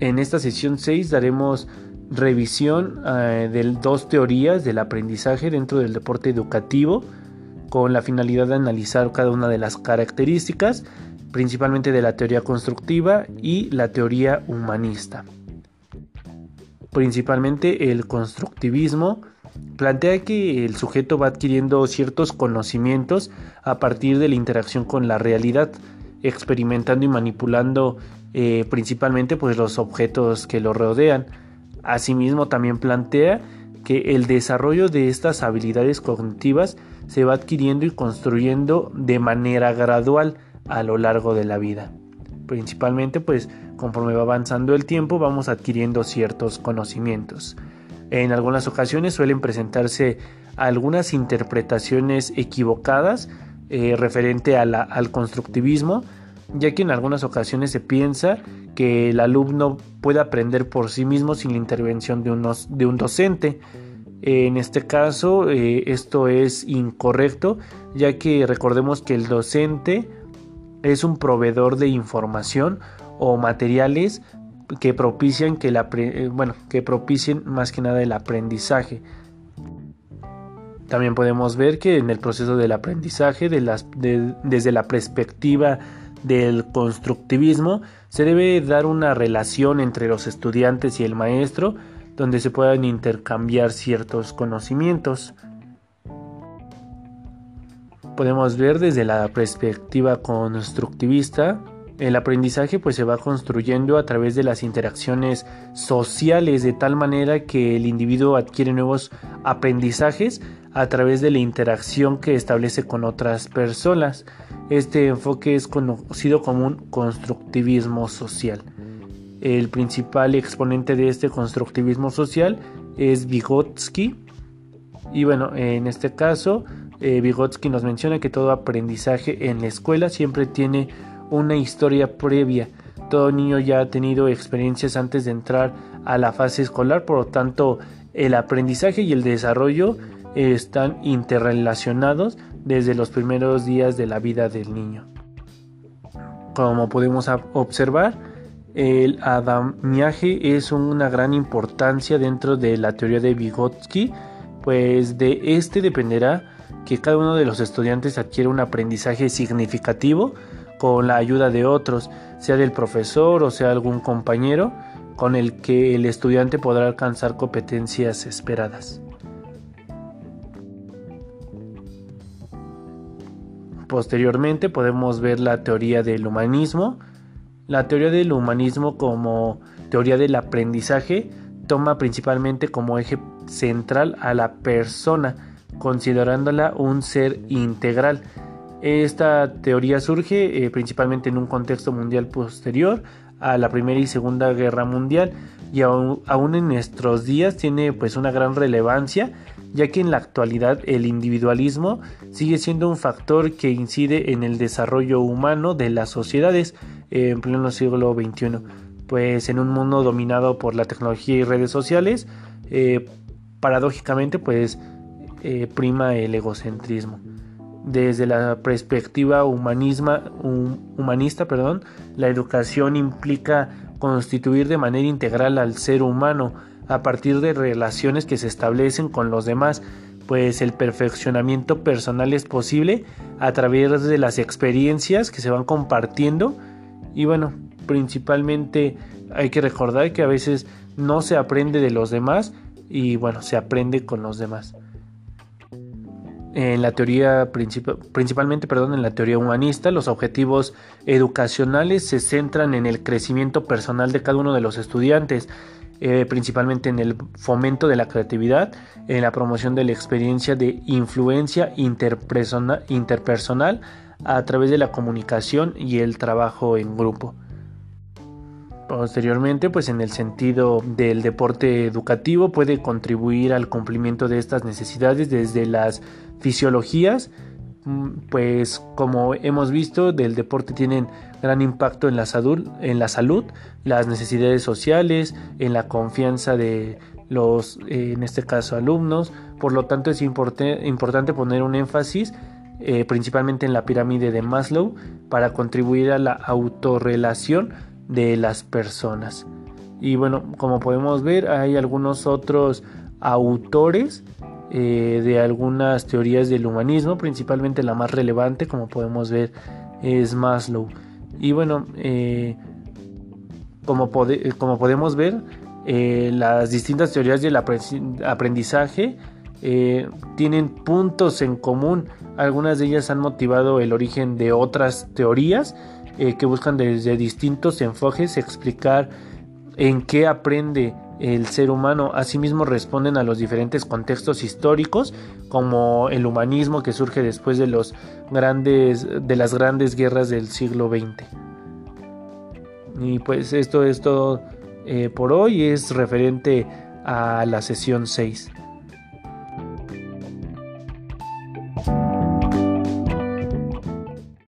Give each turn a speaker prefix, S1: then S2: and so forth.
S1: En esta sesión 6 daremos revisión eh, de dos teorías del aprendizaje dentro del deporte educativo con la finalidad de analizar cada una de las características, principalmente de la teoría constructiva y la teoría humanista. Principalmente el constructivismo plantea que el sujeto va adquiriendo ciertos conocimientos a partir de la interacción con la realidad, experimentando y manipulando eh, principalmente pues, los objetos que lo rodean. Asimismo también plantea que el desarrollo de estas habilidades cognitivas se va adquiriendo y construyendo de manera gradual a lo largo de la vida. Principalmente pues conforme va avanzando el tiempo vamos adquiriendo ciertos conocimientos. En algunas ocasiones suelen presentarse algunas interpretaciones equivocadas eh, referente al constructivismo, ya que en algunas ocasiones se piensa que el alumno puede aprender por sí mismo sin la intervención de, un docente. En este caso, eh, esto es incorrecto, ya que recordemos que el docente es un proveedor de información o materiales que propician que eh, bueno, que propicien más que nada el aprendizaje. También podemos ver que en el proceso del aprendizaje, de las, desde la perspectiva del constructivismo, se debe dar una relación entre los estudiantes y el maestro, donde se puedan intercambiar ciertos conocimientos. Podemos ver desde la perspectiva constructivista el aprendizaje pues se va construyendo a través de las interacciones sociales de tal manera que el individuo adquiere nuevos aprendizajes a través de la interacción que establece con otras personas. Este enfoque es conocido como un constructivismo social. El principal exponente de este constructivismo social es Vygotsky. Y bueno, en este caso, eh, Vygotsky nos menciona que todo aprendizaje en la escuela siempre tiene una historia previa. Todo niño ya ha tenido experiencias antes de entrar a la fase escolar, por lo tanto el aprendizaje y el desarrollo están interrelacionados desde los primeros días de la vida del niño. Como podemos observar, el adamiaje es una gran importancia dentro de la teoría de Vygotsky, pues de este dependerá que cada uno de los estudiantes adquiera un aprendizaje significativo con la ayuda de otros, sea del profesor o sea algún compañero, con el que el estudiante podrá alcanzar competencias esperadas. Posteriormente podemos ver la teoría del humanismo. La teoría del humanismo como teoría del aprendizaje toma principalmente como eje central a la persona, considerándola un ser integral esta teoría surge eh, principalmente en un contexto mundial posterior a la Primera y Segunda Guerra Mundial y aún, en nuestros días tiene pues una gran relevancia ya que en la actualidad el individualismo sigue siendo un factor que incide en el desarrollo humano de las sociedades en pleno siglo XXI. Pues en un mundo dominado por la tecnología y redes sociales, eh, paradójicamente pues eh, prima el egocentrismo desde la perspectiva humanista, la educación implica constituir de manera integral al ser humano a partir de relaciones que se establecen con los demás, pues el perfeccionamiento personal es posible a través de las experiencias que se van compartiendo. Y bueno, principalmente hay que recordar que a veces no se aprende de los demás y bueno, se aprende con los demás. En la teoría principalmente perdón, en la teoría humanista, los objetivos educacionales se centran en el crecimiento personal de cada uno de los estudiantes, eh, principalmente en el fomento de la creatividad, en la promoción de la experiencia de influencia interpersonal a través de la comunicación y el trabajo en grupo. Posteriormente, pues en el sentido del deporte educativo puede contribuir al cumplimiento de estas necesidades desde las fisiologías, pues como hemos visto, del deporte tienen gran impacto en la salud, en la salud, las necesidades sociales, en la confianza de los, en este caso, alumnos. Por lo tanto, es importante poner un énfasis eh, principalmente en la pirámide de Maslow para contribuir a la autorrelación de las personas. Y bueno, como podemos ver, hay algunos otros autores eh, de algunas teorías del humanismo, principalmente la más relevante, como podemos ver, es Maslow. Y bueno, eh, como, como, podemos ver, eh, las distintas teorías del aprendizaje tienen puntos en común. Algunas de ellas han motivado el origen de otras teorías que buscan desde distintos enfoques explicar en qué aprende el ser humano. Asimismo responden a los diferentes contextos históricos, como el humanismo que surge después de los grandes de las grandes guerras del siglo XX. Y pues esto es todo eh, por hoy, es referente a la sesión 6.